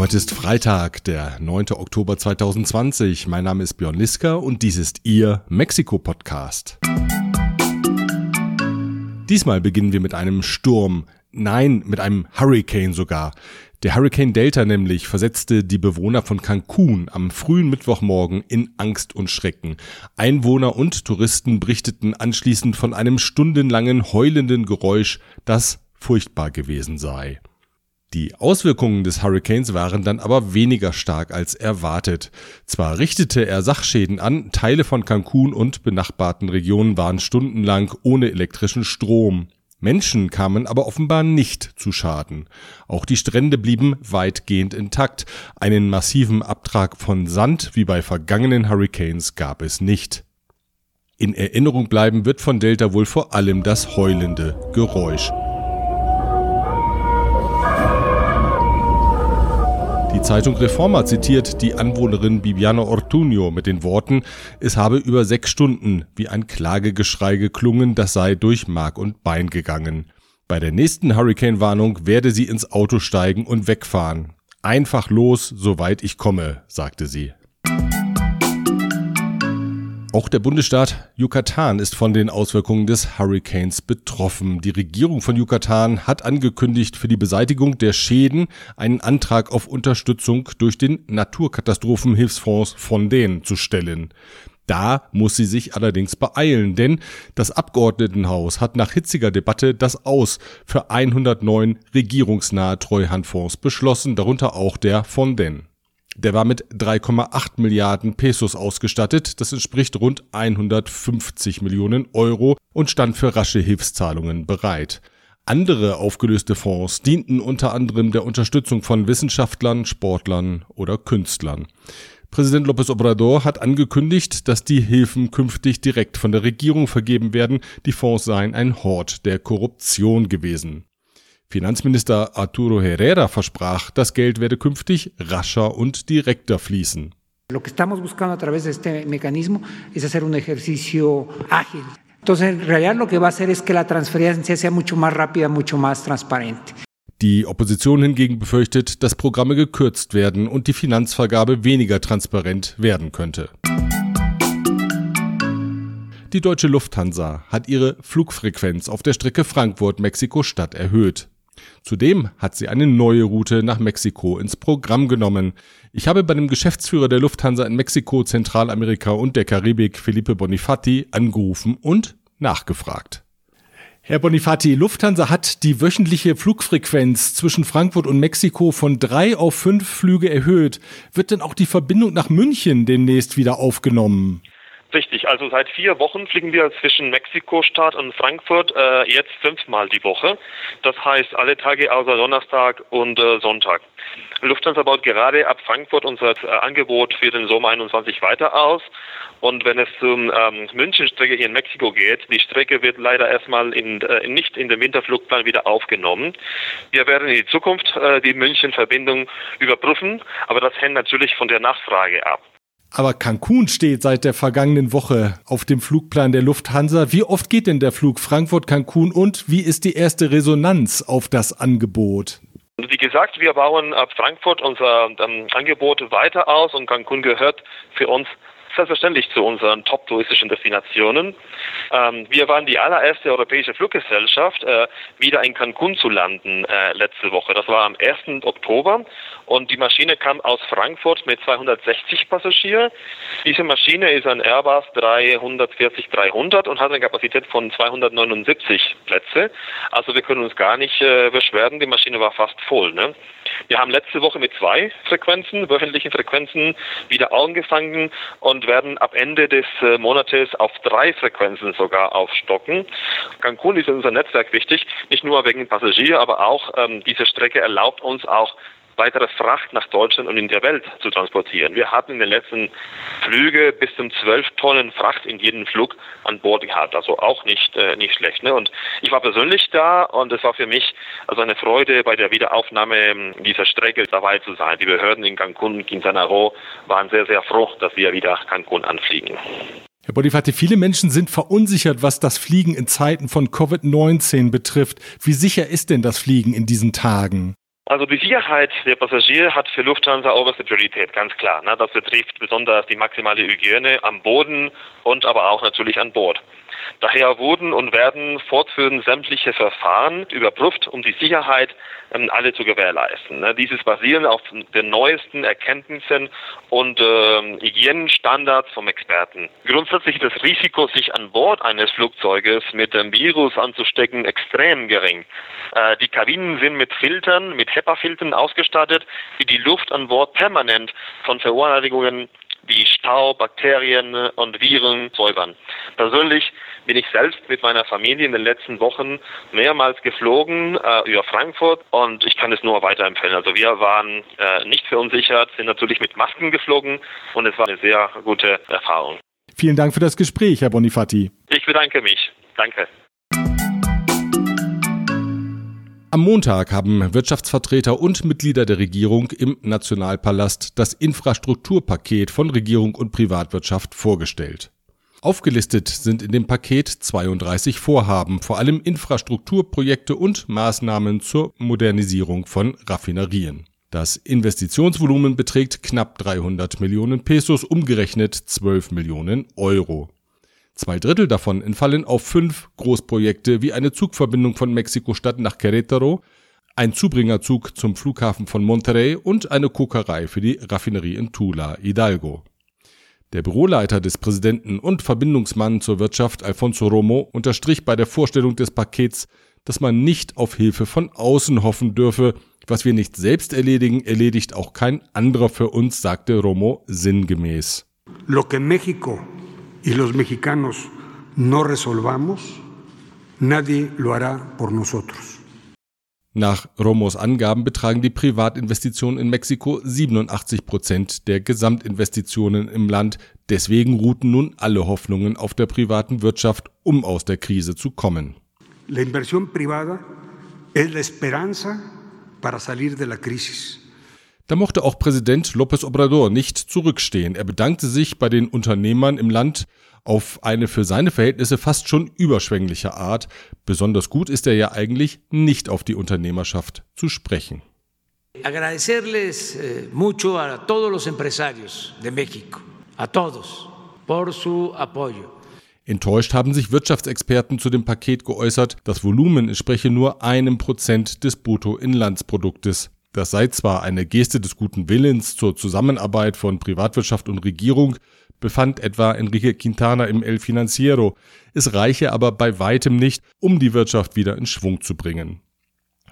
Heute ist Freitag, der 9. Oktober 2020. Mein Name ist Björn Liska und dies ist Ihr Mexiko-Podcast. Diesmal beginnen wir mit einem Sturm. Nein, mit einem Hurricane sogar. Der Hurricane Delta nämlich versetzte die Bewohner von Cancun am frühen Mittwochmorgen in Angst und Schrecken. Einwohner und Touristen berichteten anschließend von einem stundenlangen heulenden Geräusch, das furchtbar gewesen sei. Die Auswirkungen des Hurricanes waren dann aber weniger stark als erwartet. Zwar richtete er Sachschäden an, Teile von Cancun und benachbarten Regionen waren stundenlang ohne elektrischen Strom. Menschen kamen aber offenbar nicht zu Schaden. Auch die Strände blieben weitgehend intakt. Einen massiven Abtrag von Sand wie bei vergangenen Hurricanes gab es nicht. In Erinnerung bleiben wird von Delta wohl vor allem das heulende Geräusch. Die Zeitung Reforma zitiert die Anwohnerin Bibiana Ortuño mit den Worten, es habe über sechs Stunden wie ein Klagegeschrei geklungen, das sei durch Mark und Bein gegangen. Bei der nächsten Hurricane-Warnung werde sie ins Auto steigen und wegfahren. Einfach los, soweit ich komme, sagte sie. Auch der Bundesstaat Yucatan ist von den Auswirkungen des Hurricanes betroffen. Die Regierung von Yucatan hat angekündigt, für die Beseitigung der Schäden einen Antrag auf Unterstützung durch den Naturkatastrophenhilfsfonds von denen zu stellen. Da muss sie sich allerdings beeilen, denn das Abgeordnetenhaus hat nach hitziger Debatte das Aus für 109 regierungsnahe Treuhandfonds beschlossen, darunter auch der von den. Der war mit 3,8 Milliarden Pesos ausgestattet, das entspricht rund 150 Millionen Euro und stand für rasche Hilfszahlungen bereit. Andere aufgelöste Fonds dienten unter anderem der Unterstützung von Wissenschaftlern, Sportlern oder Künstlern. Präsident López Obrador hat angekündigt, dass die Hilfen künftig direkt von der Regierung vergeben werden. Die Fonds seien ein Hort der Korruption gewesen. Finanzminister Arturo Herrera versprach, das Geld werde künftig rascher und direkter fließen. Lo que estamos buscando a través de este mecanismo es hacer un ejercicio ágil. Entonces, en realidad lo que va a hacer es que la transferencia sea mucho más rápida, mucho más transparente. Die Opposition hingegen befürchtet, dass Programme gekürzt werden und die Finanzvergabe weniger transparent werden könnte. Die deutsche Lufthansa hat ihre Flugfrequenz auf der Strecke Frankfurt-Mexiko-Stadt erhöht. Zudem hat sie eine neue Route nach Mexiko ins Programm genommen. Ich habe bei dem Geschäftsführer der Lufthansa in Mexiko, Zentralamerika und der Karibik, Felipe Bonifati, angerufen und nachgefragt. Herr Bonifati, Lufthansa hat die wöchentliche Flugfrequenz zwischen Frankfurt und Mexiko von drei auf fünf Flüge erhöht. Wird denn auch die Verbindung nach München demnächst wieder aufgenommen? Richtig, also seit vier Wochen fliegen wir zwischen Mexiko-Stadt und Frankfurt äh, jetzt fünfmal die Woche. Das heißt alle Tage außer Donnerstag und äh, Sonntag. Lufthansa baut gerade ab Frankfurt unser äh, Angebot für den Sommer 21 weiter aus. Und wenn es zum ähm, München-Strecke hier in Mexiko geht, die Strecke wird leider erstmal in, äh, nicht in den Winterflugplan wieder aufgenommen. Wir werden in die Zukunft äh, die München-Verbindung überprüfen, aber das hängt natürlich von der Nachfrage ab. Aber Cancun steht seit der vergangenen Woche auf dem Flugplan der Lufthansa. Wie oft geht denn der Flug Frankfurt-Cancun und wie ist die erste Resonanz auf das Angebot? Wie gesagt, wir bauen ab Frankfurt unser ähm, Angebot weiter aus und Cancun gehört für uns selbstverständlich zu unseren top-touristischen Destinationen. Ähm, wir waren die allererste europäische Fluggesellschaft, äh, wieder in Cancun zu landen äh, letzte Woche. Das war am 1. Oktober und die Maschine kam aus Frankfurt mit 260 Passagieren. Diese Maschine ist ein Airbus 340-300 und hat eine Kapazität von 279 Plätze. Also wir können uns gar nicht äh, beschweren, die Maschine war fast voll. Ne? Wir haben letzte Woche mit zwei Frequenzen, wöchentlichen Frequenzen, wieder angefangen und werden ab Ende des äh, Monates auf drei Frequenzen sogar aufstocken. Cancun ist in unser Netzwerk wichtig, nicht nur wegen Passagier, aber auch ähm, diese Strecke erlaubt uns auch weitere Fracht nach Deutschland und in der Welt zu transportieren. Wir hatten in den letzten Flügen bis zum 12 Tonnen Fracht in jedem Flug an Bord gehabt, also auch nicht, äh, nicht schlecht. Ne? Und ich war persönlich da und es war für mich also eine Freude, bei der Wiederaufnahme ähm, dieser Strecke dabei zu sein. Die Behörden in Cancun Quintana Roo waren sehr, sehr froh, dass wir wieder Cancun anfliegen. Herr Bonifati, viele Menschen sind verunsichert, was das Fliegen in Zeiten von Covid-19 betrifft. Wie sicher ist denn das Fliegen in diesen Tagen? Also die Sicherheit der Passagiere hat für Lufthansa oberste Priorität, ganz klar. Ne? Das betrifft besonders die maximale Hygiene am Boden und aber auch natürlich an Bord. Daher wurden und werden fortführend sämtliche Verfahren überprüft, um die Sicherheit ähm, alle zu gewährleisten. Ne? Dieses basieren auf den neuesten Erkenntnissen und äh, Hygienenstandards vom Experten. Grundsätzlich ist das Risiko, sich an Bord eines Flugzeuges mit dem Virus anzustecken, extrem gering. Äh, die Kabinen sind mit Filtern, mit HEPA-Filtern ausgestattet, die die Luft an Bord permanent von Verunreinigungen wie Staub, Bakterien und Viren säubern. Persönlich bin ich selbst mit meiner Familie in den letzten Wochen mehrmals geflogen äh, über Frankfurt und ich kann es nur weiterempfehlen. Also wir waren äh, nicht verunsichert, sind natürlich mit Masken geflogen und es war eine sehr gute Erfahrung. Vielen Dank für das Gespräch, Herr Bonifati. Ich bedanke mich. Danke. Am Montag haben Wirtschaftsvertreter und Mitglieder der Regierung im Nationalpalast das Infrastrukturpaket von Regierung und Privatwirtschaft vorgestellt. Aufgelistet sind in dem Paket 32 Vorhaben, vor allem Infrastrukturprojekte und Maßnahmen zur Modernisierung von Raffinerien. Das Investitionsvolumen beträgt knapp 300 Millionen Pesos, umgerechnet 12 Millionen Euro. Zwei Drittel davon entfallen auf fünf Großprojekte wie eine Zugverbindung von Mexiko-Stadt nach Querétaro, ein Zubringerzug zum Flughafen von Monterrey und eine Kokerei für die Raffinerie in Tula, Hidalgo. Der Büroleiter des Präsidenten und Verbindungsmann zur Wirtschaft Alfonso Romo unterstrich bei der Vorstellung des Pakets, dass man nicht auf Hilfe von außen hoffen dürfe. Was wir nicht selbst erledigen, erledigt auch kein anderer für uns, sagte Romo sinngemäß. Lo que México y los mexicanos no resolvamos, nadie lo hará por nosotros. Nach Romos Angaben betragen die Privatinvestitionen in Mexiko 87 Prozent der Gesamtinvestitionen im Land. Deswegen ruhten nun alle Hoffnungen auf der privaten Wirtschaft, um aus der Krise zu kommen. La inversión privada es la esperanza para salir de la crisis. Da mochte auch Präsident López Obrador nicht zurückstehen. Er bedankte sich bei den Unternehmern im Land auf eine für seine Verhältnisse fast schon überschwängliche Art. Besonders gut ist er ja eigentlich nicht auf die Unternehmerschaft zu sprechen. Agradecerles eh, mucho a todos los empresarios de México, a todos, por su apoyo. Enttäuscht haben sich Wirtschaftsexperten zu dem Paket geäußert. Das Volumen entspreche nur einem Prozent des Bruttoinlandsproduktes. Das sei zwar eine Geste des guten Willens zur Zusammenarbeit von Privatwirtschaft und Regierung, befand etwa Enrique Quintana im El Financiero, es reiche aber bei weitem nicht, um die Wirtschaft wieder in Schwung zu bringen.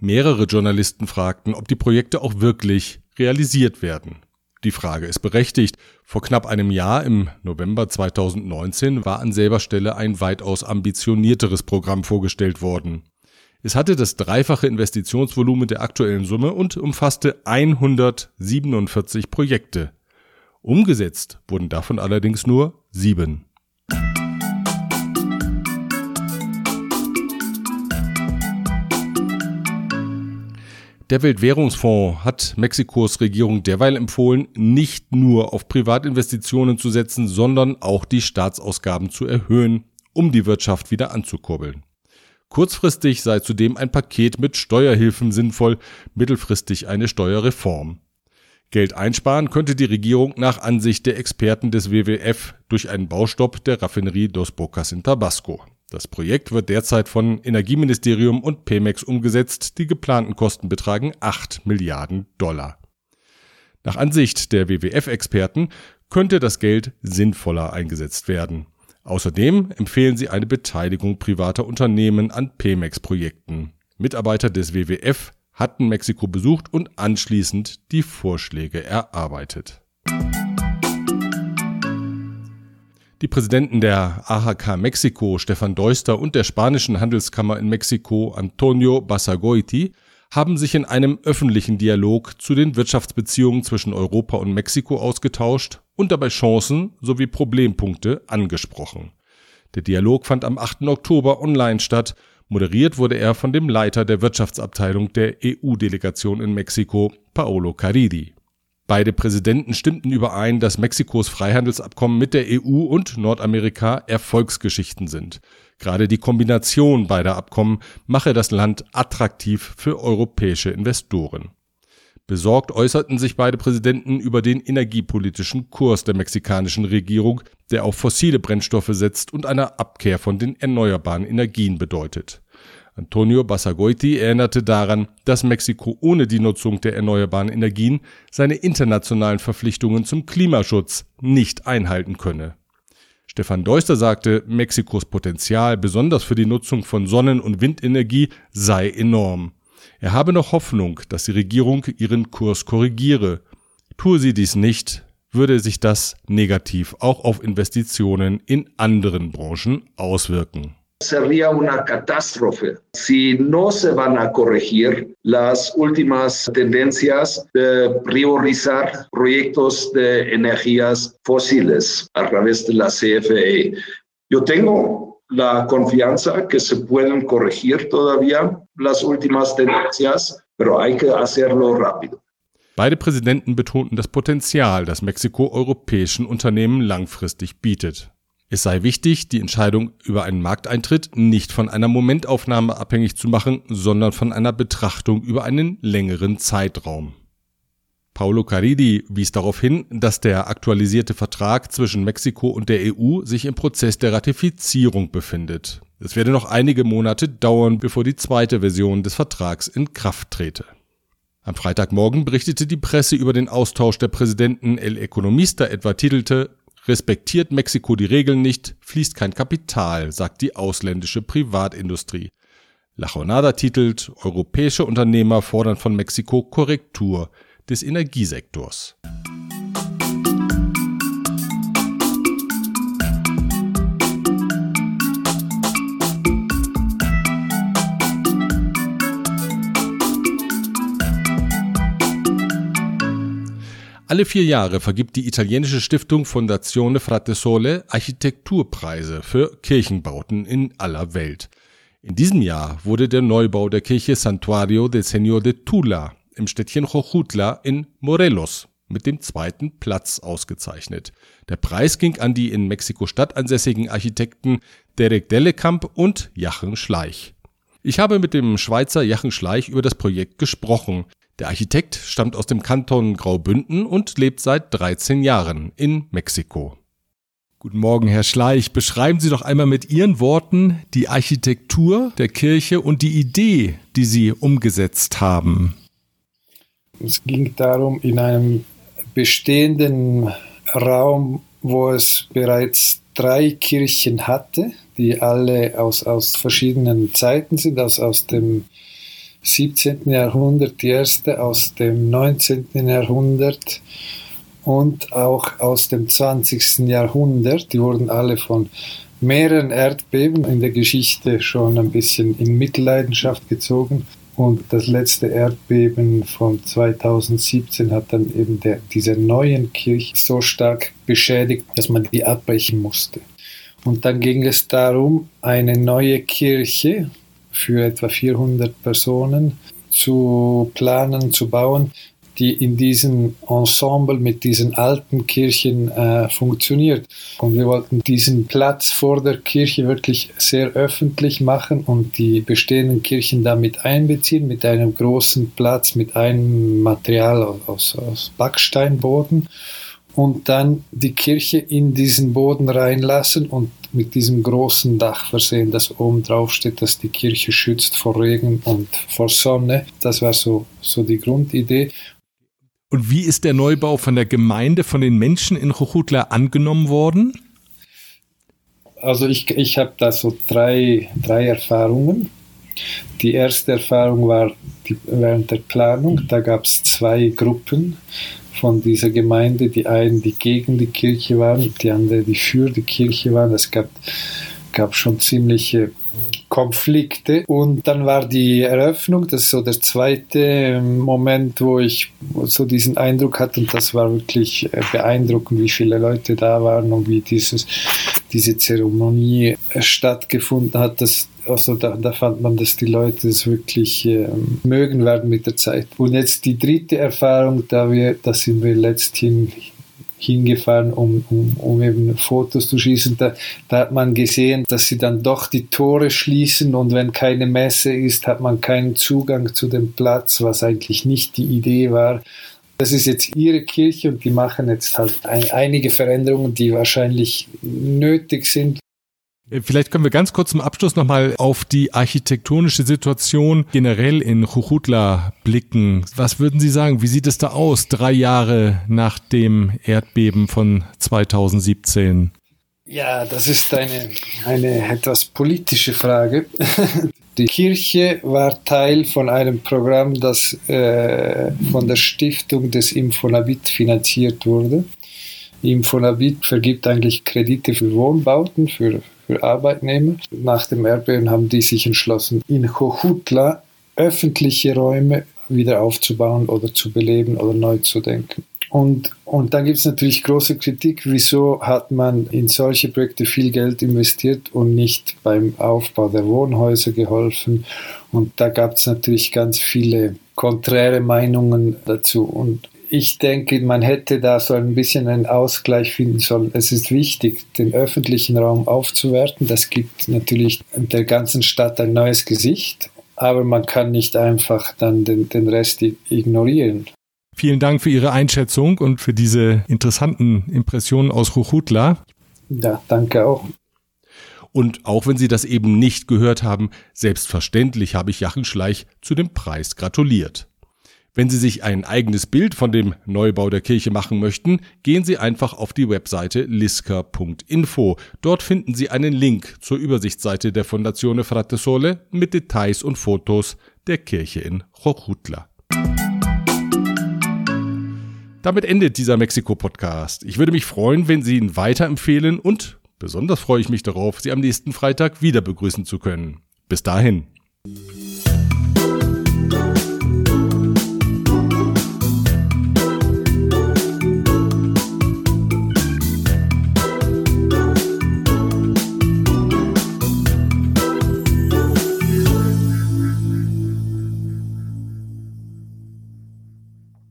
Mehrere Journalisten fragten, ob die Projekte auch wirklich realisiert werden. Die Frage ist berechtigt. Vor knapp einem Jahr, im November 2019, war an selber Stelle ein weitaus ambitionierteres Programm vorgestellt worden. Es hatte das dreifache Investitionsvolumen der aktuellen Summe und umfasste 147 Projekte. Umgesetzt wurden davon allerdings nur sieben. Der Weltwährungsfonds hat Mexikos Regierung derweil empfohlen, nicht nur auf Privatinvestitionen zu setzen, sondern auch die Staatsausgaben zu erhöhen, um die Wirtschaft wieder anzukurbeln. Kurzfristig sei zudem ein Paket mit Steuerhilfen sinnvoll, mittelfristig eine Steuerreform. Geld einsparen könnte die Regierung nach Ansicht der Experten des WWF durch einen Baustopp der Raffinerie Dos Bocas in Tabasco. Das Projekt wird derzeit von Energieministerium und Pemex umgesetzt. Die geplanten Kosten betragen 8 Milliarden Dollar. Nach Ansicht der WWF-Experten könnte das Geld sinnvoller eingesetzt werden. Außerdem empfehlen sie eine Beteiligung privater Unternehmen an Pemex-Projekten. Mitarbeiter des WWF hatten Mexiko besucht und anschließend die Vorschläge erarbeitet. Die Präsidenten der AHK Mexiko, Stefan Deuster, und der spanischen Handelskammer in Mexiko, Antonio Basagoiti, haben sich in einem öffentlichen Dialog zu den Wirtschaftsbeziehungen zwischen Europa und Mexiko ausgetauscht und dabei Chancen sowie Problempunkte angesprochen. Der Dialog fand am 8. Oktober online statt. Moderiert wurde er von dem Leiter der Wirtschaftsabteilung der EU-Delegation in Mexiko, Paolo Caridi. Beide Präsidenten stimmten überein, dass Mexikos Freihandelsabkommen mit der EU und Nordamerika Erfolgsgeschichten sind. Gerade die Kombination beider Abkommen mache das Land attraktiv für europäische Investoren. Besorgt äußerten sich beide Präsidenten über den energiepolitischen Kurs der mexikanischen Regierung, der auf fossile Brennstoffe setzt und eine Abkehr von den erneuerbaren Energien bedeutet. Antonio Basagoiti erinnerte daran, dass Mexiko ohne die Nutzung der erneuerbaren Energien seine internationalen Verpflichtungen zum Klimaschutz nicht einhalten könne. Stefan Deuster sagte, Mexikos Potenzial, besonders für die Nutzung von Sonnen- und Windenergie, sei enorm. Er habe noch Hoffnung, dass die Regierung ihren Kurs korrigiere. Tue sie dies nicht, würde sich das negativ auch auf Investitionen in anderen Branchen auswirken. Sería una catástrofe si no se van a corregir las últimas tendencias de priorizar proyectos de energías fósiles a través de la CFE. Yo tengo la confianza que se pueden corregir todavía las últimas tendencias, pero hay que hacerlo rápido. Beide Präsidenten betonten das Potenzial, das Mexiko europäischen Unternehmen langfristig bietet. Es sei wichtig, die Entscheidung über einen Markteintritt nicht von einer Momentaufnahme abhängig zu machen, sondern von einer Betrachtung über einen längeren Zeitraum. Paulo Caridi wies darauf hin, dass der aktualisierte Vertrag zwischen Mexiko und der EU sich im Prozess der Ratifizierung befindet. Es werde noch einige Monate dauern, bevor die zweite Version des Vertrags in Kraft trete. Am Freitagmorgen berichtete die Presse über den Austausch der Präsidenten El Economista etwa titelte Respektiert Mexiko die Regeln nicht, fließt kein Kapital, sagt die ausländische Privatindustrie. La Jornada titelt Europäische Unternehmer fordern von Mexiko Korrektur des Energiesektors. Alle vier Jahre vergibt die italienische Stiftung Fondazione Frate Sole Architekturpreise für Kirchenbauten in aller Welt. In diesem Jahr wurde der Neubau der Kirche Santuario del Señor de Tula im Städtchen Jojutla in Morelos mit dem zweiten Platz ausgezeichnet. Der Preis ging an die in Mexiko-Stadt ansässigen Architekten Derek Dellekamp und Jachen Schleich. Ich habe mit dem Schweizer Jachen Schleich über das Projekt gesprochen. Der Architekt stammt aus dem Kanton Graubünden und lebt seit 13 Jahren in Mexiko. Guten Morgen, Herr Schleich. Beschreiben Sie doch einmal mit Ihren Worten die Architektur der Kirche und die Idee, die Sie umgesetzt haben. Es ging darum, in einem bestehenden Raum, wo es bereits drei Kirchen hatte, die alle aus, aus verschiedenen Zeiten sind, aus, aus dem 17. Jahrhundert, die erste aus dem 19. Jahrhundert und auch aus dem 20. Jahrhundert. Die wurden alle von mehreren Erdbeben in der Geschichte schon ein bisschen in Mitleidenschaft gezogen. Und das letzte Erdbeben von 2017 hat dann eben der, diese neuen Kirche so stark beschädigt, dass man die abbrechen musste. Und dann ging es darum, eine neue Kirche für etwa 400 Personen zu planen, zu bauen, die in diesem Ensemble mit diesen alten Kirchen äh, funktioniert. Und wir wollten diesen Platz vor der Kirche wirklich sehr öffentlich machen und die bestehenden Kirchen damit einbeziehen, mit einem großen Platz, mit einem Material aus, aus Backsteinboden und dann die Kirche in diesen Boden reinlassen und mit diesem großen Dach versehen, das oben drauf steht, das die Kirche schützt vor Regen und vor Sonne. Das war so, so die Grundidee. Und wie ist der Neubau von der Gemeinde, von den Menschen in Chuchutla angenommen worden? Also ich, ich habe da so drei, drei Erfahrungen. Die erste Erfahrung war die, während der Planung. Da gab es zwei Gruppen von dieser Gemeinde. Die einen, die gegen die Kirche waren, die anderen, die für die Kirche waren. Es gab, gab schon ziemliche Konflikte. Und dann war die Eröffnung, das ist so der zweite ähm, Moment, wo ich so diesen Eindruck hatte, und das war wirklich äh, beeindruckend, wie viele Leute da waren und wie dieses, diese Zeremonie äh, stattgefunden hat. Das, also da, da fand man, dass die Leute es wirklich äh, mögen werden mit der Zeit. Und jetzt die dritte Erfahrung, da, wir, da sind wir letzthin hingefahren, um, um, um eben Fotos zu schießen. Da, da hat man gesehen, dass sie dann doch die Tore schließen und wenn keine Messe ist, hat man keinen Zugang zu dem Platz, was eigentlich nicht die Idee war. Das ist jetzt ihre Kirche und die machen jetzt halt ein, einige Veränderungen, die wahrscheinlich nötig sind. Äh, vielleicht können wir ganz kurz zum Abschluss nochmal auf die architektonische Situation generell in Chuchutla blicken. Was würden Sie sagen? Wie sieht es da aus, drei Jahre nach dem Erdbeben von 2017? Ja, das ist eine, eine etwas politische Frage. Die Kirche war Teil von einem Programm, das äh, von der Stiftung des Infonavit finanziert wurde. Infonavit vergibt eigentlich Kredite für Wohnbauten, für, für Arbeitnehmer. Nach dem Erdbeben haben die sich entschlossen, in Jojutla öffentliche Räume wieder aufzubauen oder zu beleben oder neu zu denken. Und, und dann gibt es natürlich große Kritik, wieso hat man in solche Projekte viel Geld investiert und nicht beim Aufbau der Wohnhäuser geholfen. Und da gab es natürlich ganz viele konträre Meinungen dazu. Und ich denke, man hätte da so ein bisschen einen Ausgleich finden sollen. Es ist wichtig, den öffentlichen Raum aufzuwerten. Das gibt natürlich der ganzen Stadt ein neues Gesicht. Aber man kann nicht einfach dann den, den Rest ignorieren. Vielen Dank für Ihre Einschätzung und für diese interessanten Impressionen aus Chuchutla. Ja, danke auch. Und auch wenn Sie das eben nicht gehört haben, selbstverständlich habe ich Jochen Schleich zu dem Preis gratuliert. Wenn Sie sich ein eigenes Bild von dem Neubau der Kirche machen möchten, gehen Sie einfach auf die Webseite liska.info. Dort finden Sie einen Link zur Übersichtsseite der Fondazione Frate Sole mit Details und Fotos der Kirche in Jojutla. Damit endet dieser Mexiko-Podcast. Ich würde mich freuen, wenn Sie ihn weiterempfehlen und besonders freue ich mich darauf, Sie am nächsten Freitag wieder begrüßen zu können. Bis dahin.